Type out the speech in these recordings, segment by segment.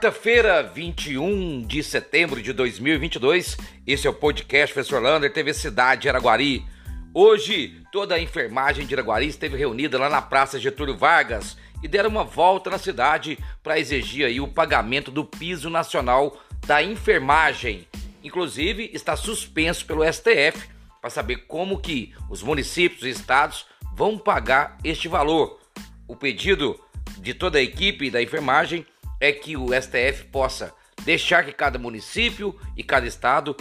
Quarta-feira, 21 de setembro de 2022, esse é o podcast Professor Lander, TV Cidade de Araguari. Hoje, toda a enfermagem de Araguari esteve reunida lá na Praça Getúlio Vargas e deram uma volta na cidade para exigir aí o pagamento do piso nacional da enfermagem. Inclusive, está suspenso pelo STF para saber como que os municípios e estados vão pagar este valor. O pedido de toda a equipe da enfermagem é que o STF possa deixar que cada município e cada estado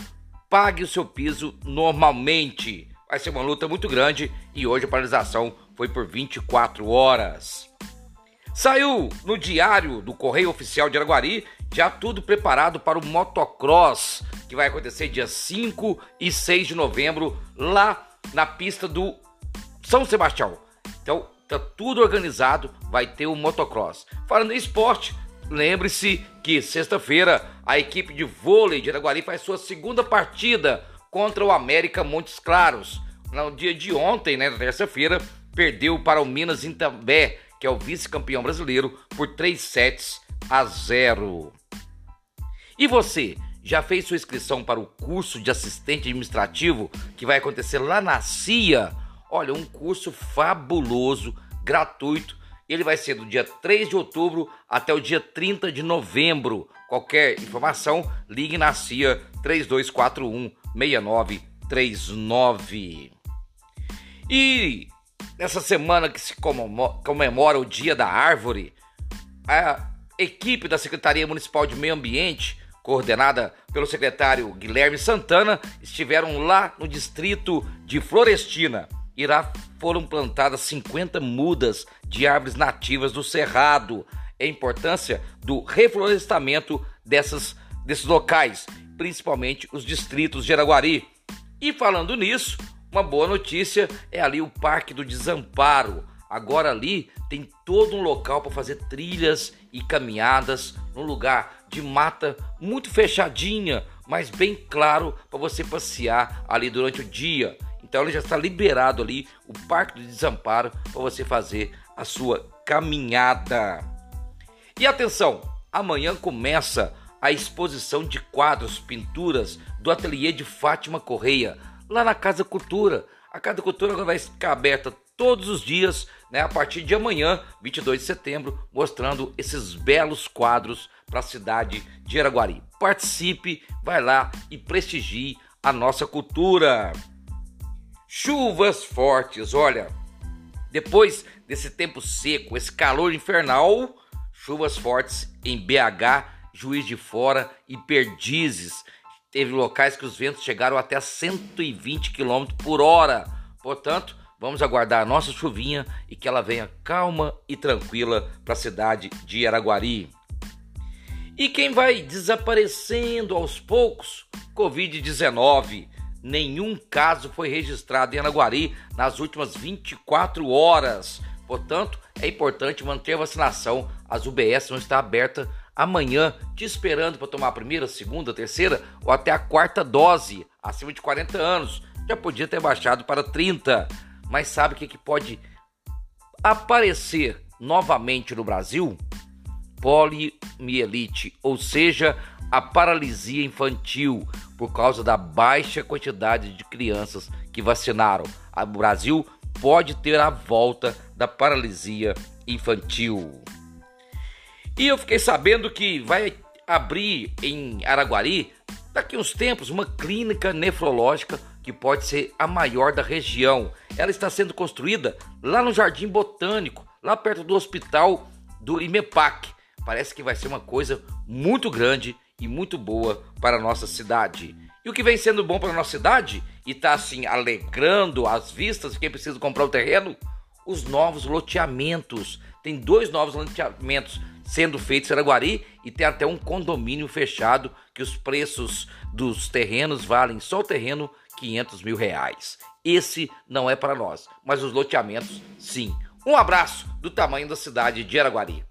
pague o seu piso normalmente. Vai ser uma luta muito grande e hoje a paralisação foi por 24 horas. Saiu no diário do Correio Oficial de Araguari já tudo preparado para o motocross que vai acontecer dia 5 e 6 de novembro lá na pista do São Sebastião. Então, tá tudo organizado, vai ter o motocross. Falando em esporte, Lembre-se que sexta-feira a equipe de vôlei de Araguari faz sua segunda partida contra o América Montes Claros. No dia de ontem, né, terça-feira, perdeu para o Minas Intambé, que é o vice-campeão brasileiro, por 3 sets a 0. E você, já fez sua inscrição para o curso de assistente administrativo que vai acontecer lá na CIA? Olha, um curso fabuloso, gratuito ele vai ser do dia 3 de outubro até o dia 30 de novembro. Qualquer informação, ligue na CIA 3241 6939. E nessa semana que se comemora o Dia da Árvore, a equipe da Secretaria Municipal de Meio Ambiente, coordenada pelo secretário Guilherme Santana, estiveram lá no distrito de Florestina irá foram plantadas 50 mudas de árvores nativas do cerrado. É a importância do reflorestamento dessas, desses locais, principalmente os distritos de Araguari. E falando nisso, uma boa notícia é ali o Parque do Desamparo. Agora ali tem todo um local para fazer trilhas e caminhadas num lugar de mata muito fechadinha, mas bem claro para você passear ali durante o dia. Então ele já está liberado ali o Parque do Desamparo para você fazer a sua caminhada. E atenção, amanhã começa a exposição de quadros, pinturas do ateliê de Fátima Correia, lá na Casa Cultura. A Casa Cultura vai ficar aberta todos os dias, né, a partir de amanhã, 22 de setembro, mostrando esses belos quadros para a cidade de Araguari. Participe, vai lá e prestigie a nossa cultura. Chuvas fortes, olha. Depois desse tempo seco, esse calor infernal, chuvas fortes em BH, Juiz de Fora e Perdizes. Teve locais que os ventos chegaram até 120 km por hora. Portanto, vamos aguardar a nossa chuvinha e que ela venha calma e tranquila para a cidade de Araguari. E quem vai desaparecendo aos poucos? Covid-19 nenhum caso foi registrado em Anaguari nas últimas 24 horas. Portanto, é importante manter a vacinação. As UBS vão estar abertas amanhã, te esperando para tomar a primeira, segunda, terceira ou até a quarta dose, acima de 40 anos. Já podia ter baixado para 30, mas sabe o que, que pode aparecer novamente no Brasil? Poliomielite, ou seja, a paralisia infantil por causa da baixa quantidade de crianças que vacinaram. O Brasil pode ter a volta da paralisia infantil. E eu fiquei sabendo que vai abrir em Araguari, daqui uns tempos, uma clínica nefrológica que pode ser a maior da região. Ela está sendo construída lá no Jardim Botânico, lá perto do hospital do IMEPAC. Parece que vai ser uma coisa muito grande e muito boa para a nossa cidade. E o que vem sendo bom para a nossa cidade e está assim alegrando as vistas de quem precisa comprar o terreno? Os novos loteamentos. Tem dois novos loteamentos sendo feitos em Araguari e tem até um condomínio fechado que os preços dos terrenos valem só o terreno 500 mil reais. Esse não é para nós, mas os loteamentos sim. Um abraço do tamanho da cidade de Araguari.